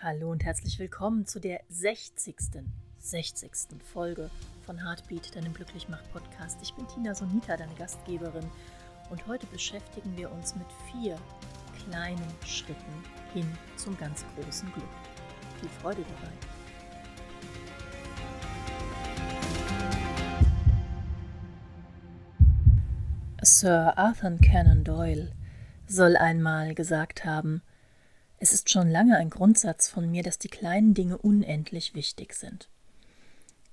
Hallo und herzlich willkommen zu der 60. 60. Folge von Heartbeat, deinem Glücklichmach-Podcast. Ich bin Tina Sonita, deine Gastgeberin, und heute beschäftigen wir uns mit vier kleinen Schritten hin zum ganz großen Glück. Viel Freude dabei! Sir Arthur Conan Doyle soll einmal gesagt haben, es ist schon lange ein Grundsatz von mir, dass die kleinen Dinge unendlich wichtig sind.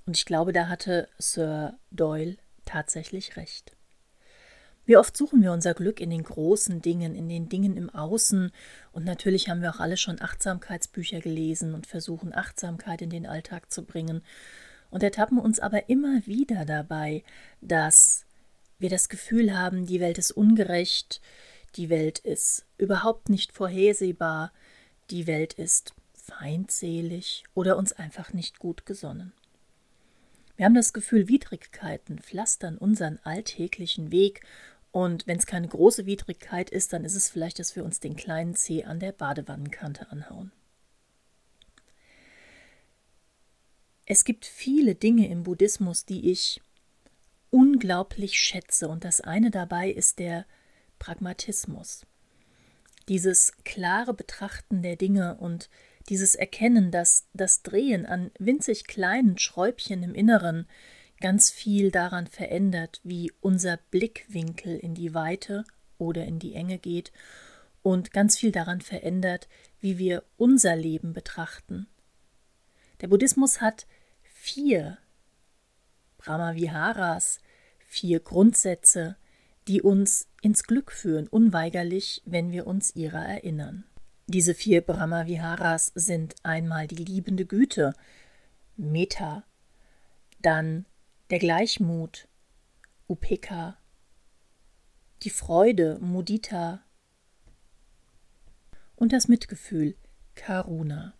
Und ich glaube, da hatte Sir Doyle tatsächlich recht. Wie oft suchen wir unser Glück in den großen Dingen, in den Dingen im Außen, und natürlich haben wir auch alle schon Achtsamkeitsbücher gelesen und versuchen Achtsamkeit in den Alltag zu bringen und ertappen uns aber immer wieder dabei, dass wir das Gefühl haben, die Welt ist ungerecht, die Welt ist überhaupt nicht vorhersehbar, die Welt ist feindselig oder uns einfach nicht gut gesonnen. Wir haben das Gefühl, Widrigkeiten pflastern unseren alltäglichen Weg und wenn es keine große Widrigkeit ist, dann ist es vielleicht, dass wir uns den kleinen Zeh an der Badewannenkante anhauen. Es gibt viele Dinge im Buddhismus, die ich unglaublich schätze, und das eine dabei ist der Pragmatismus. Dieses klare Betrachten der Dinge und dieses Erkennen, dass das Drehen an winzig kleinen Schräubchen im Inneren ganz viel daran verändert, wie unser Blickwinkel in die Weite oder in die Enge geht und ganz viel daran verändert, wie wir unser Leben betrachten. Der Buddhismus hat vier Brahmaviharas, vier Grundsätze, die uns ins Glück führen, unweigerlich, wenn wir uns ihrer erinnern. Diese vier Brahmaviharas sind einmal die liebende Güte, Metta, dann der Gleichmut, Upeka, die Freude, Mudita und das Mitgefühl, Karuna.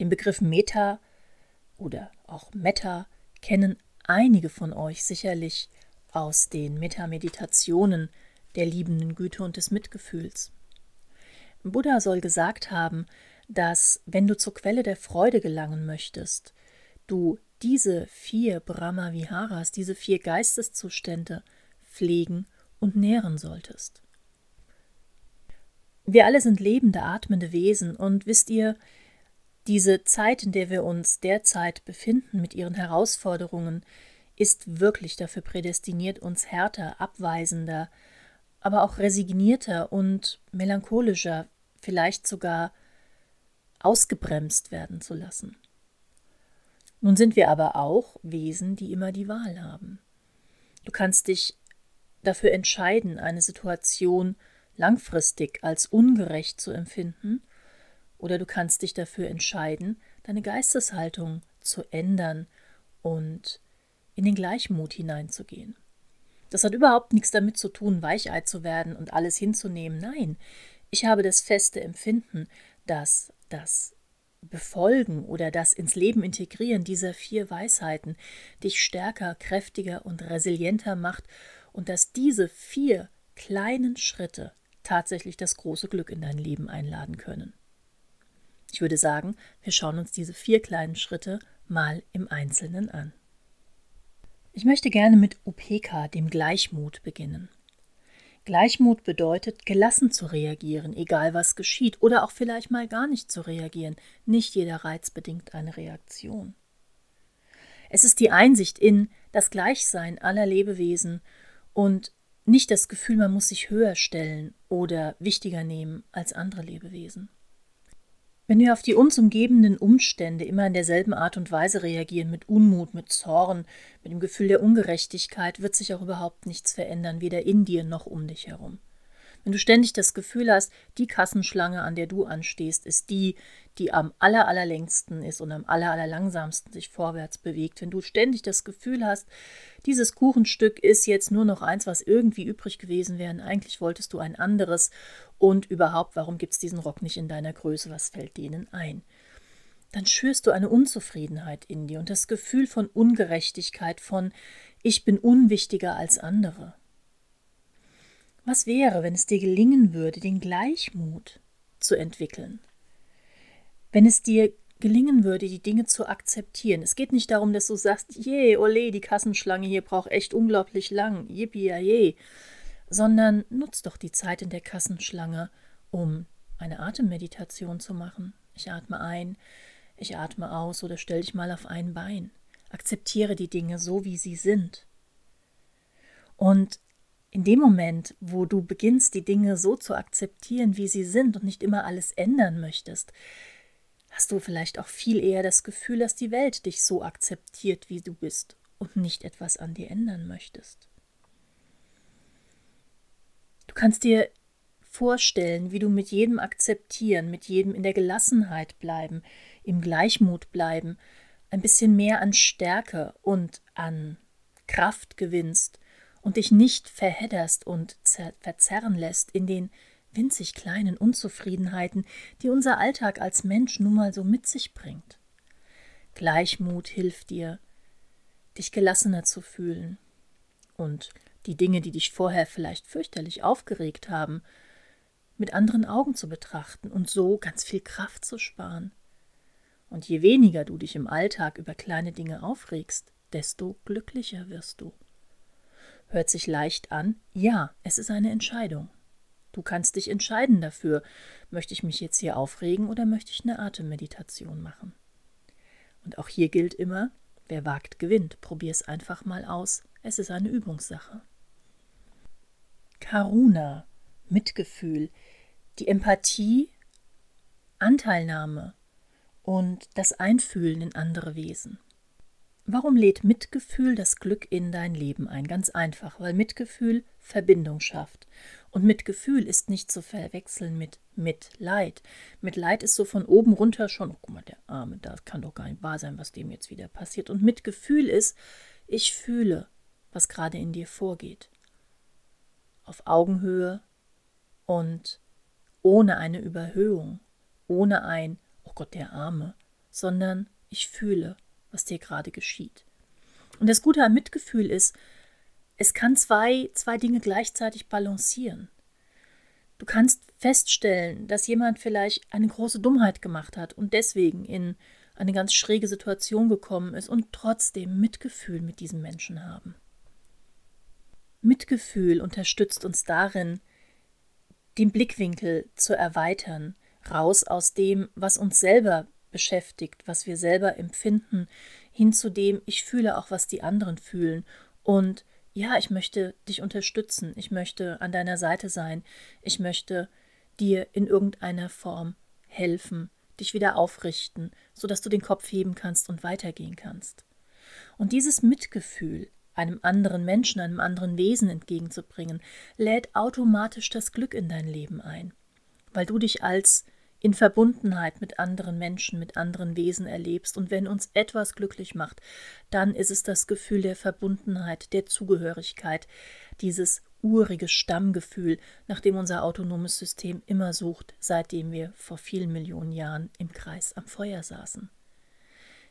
Den Begriff Metta oder auch Metta kennen einige von euch sicherlich aus den Metameditationen der liebenden Güte und des Mitgefühls. Buddha soll gesagt haben, dass wenn du zur Quelle der Freude gelangen möchtest, du diese vier Brahma-Viharas, diese vier Geisteszustände pflegen und nähren solltest. Wir alle sind lebende, atmende Wesen und wisst ihr, diese Zeit, in der wir uns derzeit befinden mit ihren Herausforderungen, ist wirklich dafür prädestiniert, uns härter, abweisender, aber auch resignierter und melancholischer, vielleicht sogar ausgebremst werden zu lassen. Nun sind wir aber auch Wesen, die immer die Wahl haben. Du kannst dich dafür entscheiden, eine Situation langfristig als ungerecht zu empfinden, oder du kannst dich dafür entscheiden, deine Geisteshaltung zu ändern und in den Gleichmut hineinzugehen. Das hat überhaupt nichts damit zu tun, Weichei zu werden und alles hinzunehmen. Nein, ich habe das feste Empfinden, dass das Befolgen oder das ins Leben integrieren dieser vier Weisheiten dich stärker, kräftiger und resilienter macht und dass diese vier kleinen Schritte tatsächlich das große Glück in dein Leben einladen können. Ich würde sagen, wir schauen uns diese vier kleinen Schritte mal im Einzelnen an. Ich möchte gerne mit Upeka, dem Gleichmut, beginnen. Gleichmut bedeutet, gelassen zu reagieren, egal was geschieht, oder auch vielleicht mal gar nicht zu reagieren. Nicht jeder Reiz bedingt eine Reaktion. Es ist die Einsicht in das Gleichsein aller Lebewesen und nicht das Gefühl, man muss sich höher stellen oder wichtiger nehmen als andere Lebewesen. Wenn wir auf die uns umgebenden Umstände immer in derselben Art und Weise reagieren, mit Unmut, mit Zorn, mit dem Gefühl der Ungerechtigkeit, wird sich auch überhaupt nichts verändern, weder in dir noch um dich herum. Wenn du ständig das Gefühl hast, die Kassenschlange, an der du anstehst, ist die, die am aller, allerlängsten ist und am aller, allerlangsamsten sich vorwärts bewegt, wenn du ständig das Gefühl hast, dieses Kuchenstück ist jetzt nur noch eins, was irgendwie übrig gewesen wäre, eigentlich wolltest du ein anderes und überhaupt, warum gibt es diesen Rock nicht in deiner Größe, was fällt denen ein? Dann schürst du eine Unzufriedenheit in dir und das Gefühl von Ungerechtigkeit, von ich bin unwichtiger als andere. Was wäre, wenn es dir gelingen würde, den Gleichmut zu entwickeln? Wenn es dir gelingen würde, die Dinge zu akzeptieren. Es geht nicht darum, dass du sagst, je, ole, die Kassenschlange hier braucht echt unglaublich lang, yippie, je, sondern nutz doch die Zeit in der Kassenschlange, um eine Atemmeditation zu machen. Ich atme ein, ich atme aus oder stell dich mal auf ein Bein. Akzeptiere die Dinge so, wie sie sind. Und in dem Moment, wo du beginnst, die Dinge so zu akzeptieren, wie sie sind und nicht immer alles ändern möchtest, hast du vielleicht auch viel eher das Gefühl, dass die Welt dich so akzeptiert, wie du bist und nicht etwas an dir ändern möchtest. Du kannst dir vorstellen, wie du mit jedem akzeptieren, mit jedem in der Gelassenheit bleiben, im Gleichmut bleiben, ein bisschen mehr an Stärke und an Kraft gewinnst und dich nicht verhedderst und verzerren lässt in den winzig kleinen Unzufriedenheiten, die unser Alltag als Mensch nun mal so mit sich bringt. Gleichmut hilft dir, dich gelassener zu fühlen und die Dinge, die dich vorher vielleicht fürchterlich aufgeregt haben, mit anderen Augen zu betrachten und so ganz viel Kraft zu sparen. Und je weniger du dich im Alltag über kleine Dinge aufregst, desto glücklicher wirst du. Hört sich leicht an, ja, es ist eine Entscheidung. Du kannst dich entscheiden dafür, möchte ich mich jetzt hier aufregen oder möchte ich eine Atemmeditation machen. Und auch hier gilt immer, wer wagt, gewinnt. Probier es einfach mal aus. Es ist eine Übungssache. Karuna, Mitgefühl, die Empathie, Anteilnahme und das Einfühlen in andere Wesen. Warum lädt Mitgefühl das Glück in dein Leben ein? Ganz einfach, weil Mitgefühl Verbindung schafft. Und Mitgefühl ist nicht zu verwechseln mit Mitleid. Mitleid ist so von oben runter schon, oh, guck mal, der Arme, das kann doch gar nicht wahr sein, was dem jetzt wieder passiert. Und Mitgefühl ist, ich fühle, was gerade in dir vorgeht. Auf Augenhöhe und ohne eine Überhöhung, ohne ein, oh Gott, der Arme, sondern ich fühle, was dir gerade geschieht. Und das Gute am Mitgefühl ist, es kann zwei, zwei Dinge gleichzeitig balancieren. Du kannst feststellen, dass jemand vielleicht eine große Dummheit gemacht hat und deswegen in eine ganz schräge Situation gekommen ist und trotzdem Mitgefühl mit diesem Menschen haben. Mitgefühl unterstützt uns darin, den Blickwinkel zu erweitern, raus aus dem, was uns selber beschäftigt, was wir selber empfinden, hin zu dem, ich fühle auch, was die anderen fühlen. Und ja, ich möchte dich unterstützen, ich möchte an deiner Seite sein, ich möchte dir in irgendeiner Form helfen, dich wieder aufrichten, sodass du den Kopf heben kannst und weitergehen kannst. Und dieses Mitgefühl einem anderen Menschen, einem anderen Wesen entgegenzubringen, lädt automatisch das Glück in dein Leben ein, weil du dich als in Verbundenheit mit anderen Menschen, mit anderen Wesen erlebst. Und wenn uns etwas glücklich macht, dann ist es das Gefühl der Verbundenheit, der Zugehörigkeit, dieses urige Stammgefühl, nach dem unser autonomes System immer sucht, seitdem wir vor vielen Millionen Jahren im Kreis am Feuer saßen.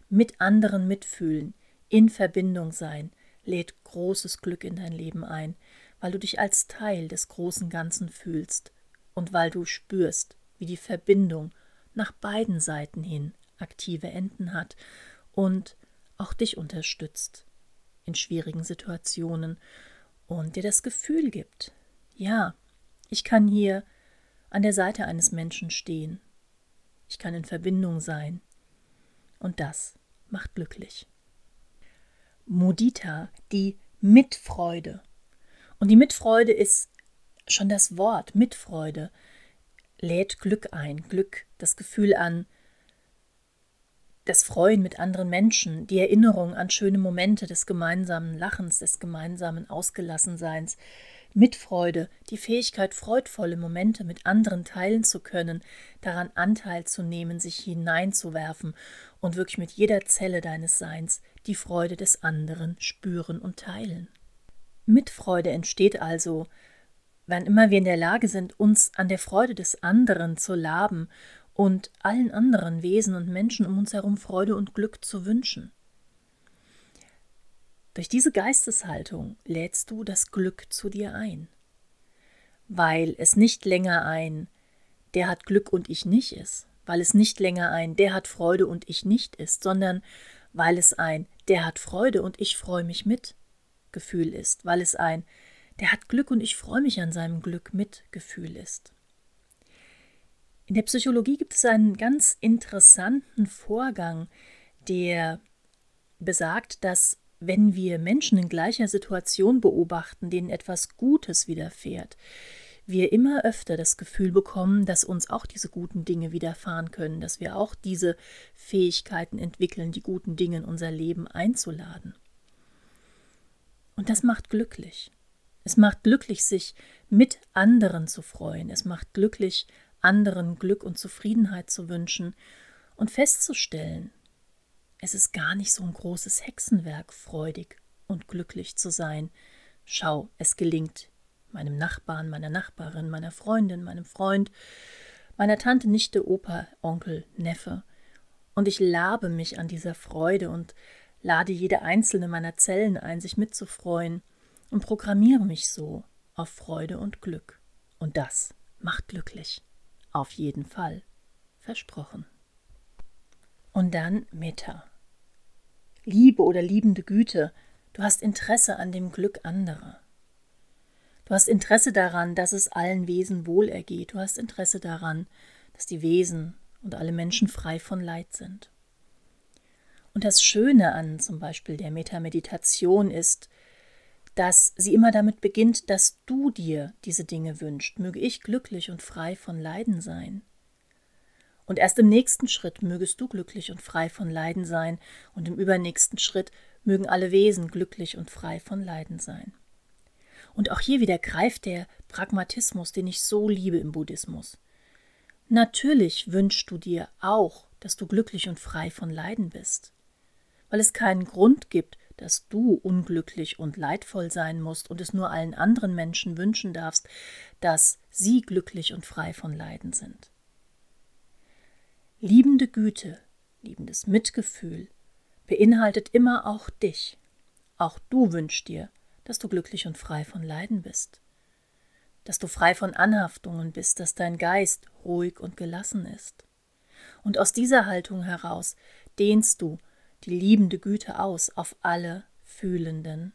Mit anderen mitfühlen, in Verbindung sein, lädt großes Glück in dein Leben ein, weil du dich als Teil des großen Ganzen fühlst und weil du spürst, wie die Verbindung nach beiden Seiten hin aktive Enden hat und auch dich unterstützt in schwierigen Situationen und dir das Gefühl gibt, ja, ich kann hier an der Seite eines Menschen stehen, ich kann in Verbindung sein und das macht glücklich. Mudita, die Mitfreude. Und die Mitfreude ist schon das Wort Mitfreude lädt Glück ein, Glück, das Gefühl an, das Freuen mit anderen Menschen, die Erinnerung an schöne Momente des gemeinsamen Lachens, des gemeinsamen Ausgelassenseins, Mitfreude, die Fähigkeit, freudvolle Momente mit anderen teilen zu können, daran Anteil zu nehmen, sich hineinzuwerfen und wirklich mit jeder Zelle deines Seins die Freude des anderen spüren und teilen. Mitfreude entsteht also, wann immer wir in der Lage sind, uns an der Freude des anderen zu laben und allen anderen Wesen und Menschen um uns herum Freude und Glück zu wünschen. Durch diese Geisteshaltung lädst du das Glück zu dir ein, weil es nicht länger ein der hat Glück und ich nicht ist, weil es nicht länger ein der hat Freude und ich nicht ist, sondern weil es ein der hat Freude und ich freue mich mit Gefühl ist, weil es ein der hat Glück und ich freue mich an seinem Glück mit Gefühl ist. In der Psychologie gibt es einen ganz interessanten Vorgang, der besagt, dass wenn wir Menschen in gleicher Situation beobachten, denen etwas Gutes widerfährt, wir immer öfter das Gefühl bekommen, dass uns auch diese guten Dinge widerfahren können, dass wir auch diese Fähigkeiten entwickeln, die guten Dinge in unser Leben einzuladen. Und das macht glücklich. Es macht glücklich, sich mit anderen zu freuen. Es macht glücklich, anderen Glück und Zufriedenheit zu wünschen und festzustellen, es ist gar nicht so ein großes Hexenwerk, freudig und glücklich zu sein. Schau, es gelingt meinem Nachbarn, meiner Nachbarin, meiner Freundin, meinem Freund, meiner Tante, Nichte, Opa, Onkel, Neffe. Und ich labe mich an dieser Freude und lade jede einzelne meiner Zellen ein, sich mitzufreuen und programmiere mich so auf Freude und Glück. Und das macht glücklich. Auf jeden Fall. Versprochen. Und dann Meta. Liebe oder liebende Güte, du hast Interesse an dem Glück anderer. Du hast Interesse daran, dass es allen Wesen wohl ergeht. Du hast Interesse daran, dass die Wesen und alle Menschen frei von Leid sind. Und das Schöne an zum Beispiel der Metameditation ist, dass sie immer damit beginnt, dass du dir diese Dinge wünschst. Möge ich glücklich und frei von Leiden sein. Und erst im nächsten Schritt mögest du glücklich und frei von Leiden sein, und im übernächsten Schritt mögen alle Wesen glücklich und frei von Leiden sein. Und auch hier wieder greift der Pragmatismus, den ich so liebe im Buddhismus. Natürlich wünschst du dir auch, dass du glücklich und frei von Leiden bist, weil es keinen Grund gibt, dass du unglücklich und leidvoll sein musst und es nur allen anderen Menschen wünschen darfst, dass sie glücklich und frei von Leiden sind. Liebende Güte, liebendes Mitgefühl beinhaltet immer auch dich. Auch du wünschst dir, dass du glücklich und frei von Leiden bist, dass du frei von Anhaftungen bist, dass dein Geist ruhig und gelassen ist. Und aus dieser Haltung heraus dehnst du die liebende Güte aus auf alle fühlenden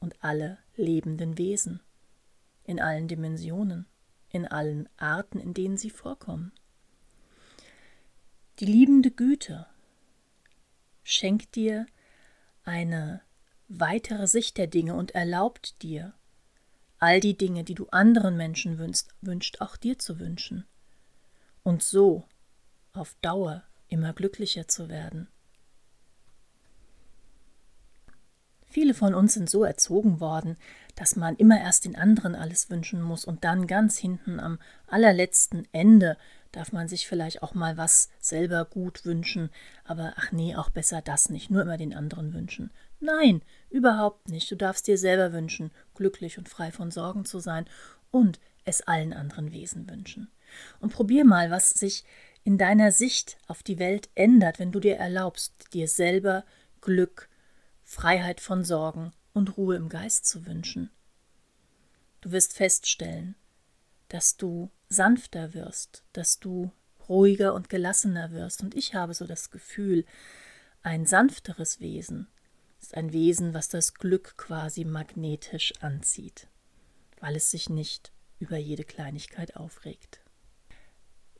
und alle lebenden Wesen, in allen Dimensionen, in allen Arten, in denen sie vorkommen. Die liebende Güte schenkt dir eine weitere Sicht der Dinge und erlaubt dir, all die Dinge, die du anderen Menschen wünschst, wünscht auch dir zu wünschen. Und so auf Dauer immer glücklicher zu werden. Viele von uns sind so erzogen worden, dass man immer erst den anderen alles wünschen muss und dann ganz hinten am allerletzten Ende darf man sich vielleicht auch mal was selber gut wünschen, aber ach nee, auch besser das nicht, nur immer den anderen wünschen. Nein, überhaupt nicht. Du darfst dir selber wünschen, glücklich und frei von Sorgen zu sein und es allen anderen Wesen wünschen. Und probier mal, was sich in deiner Sicht auf die Welt ändert, wenn du dir erlaubst, dir selber Glück, Freiheit von Sorgen und Ruhe im Geist zu wünschen. Du wirst feststellen, dass du sanfter wirst, dass du ruhiger und gelassener wirst. Und ich habe so das Gefühl, ein sanfteres Wesen ist ein Wesen, was das Glück quasi magnetisch anzieht, weil es sich nicht über jede Kleinigkeit aufregt.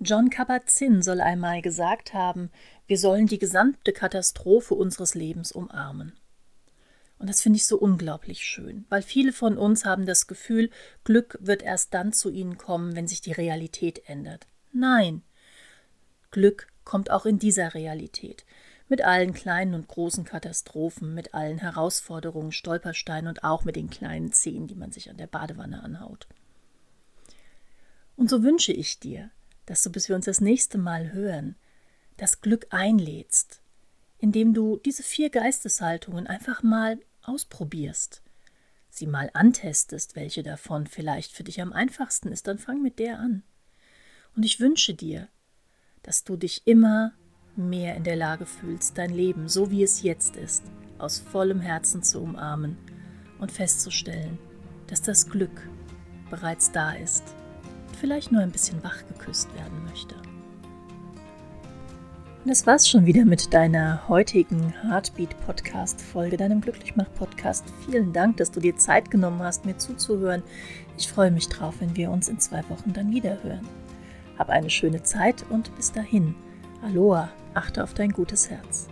John Kabat-Zinn soll einmal gesagt haben, wir sollen die gesamte Katastrophe unseres Lebens umarmen. Und das finde ich so unglaublich schön, weil viele von uns haben das Gefühl, Glück wird erst dann zu ihnen kommen, wenn sich die Realität ändert. Nein, Glück kommt auch in dieser Realität, mit allen kleinen und großen Katastrophen, mit allen Herausforderungen, Stolpersteinen und auch mit den kleinen Zehen, die man sich an der Badewanne anhaut. Und so wünsche ich dir, dass du, bis wir uns das nächste Mal hören, das Glück einlädst, indem du diese vier Geisteshaltungen einfach mal ausprobierst, sie mal antestest, welche davon vielleicht für dich am einfachsten ist, dann fang mit der an. Und ich wünsche dir, dass du dich immer mehr in der Lage fühlst, dein Leben, so wie es jetzt ist, aus vollem Herzen zu umarmen und festzustellen, dass das Glück bereits da ist und vielleicht nur ein bisschen wach geküsst werden möchte. Das war's schon wieder mit deiner heutigen Heartbeat-Podcast-Folge, deinem Glücklichmach-Podcast. Vielen Dank, dass du dir Zeit genommen hast, mir zuzuhören. Ich freue mich drauf, wenn wir uns in zwei Wochen dann wieder hören. Hab eine schöne Zeit und bis dahin. Aloha, achte auf dein gutes Herz.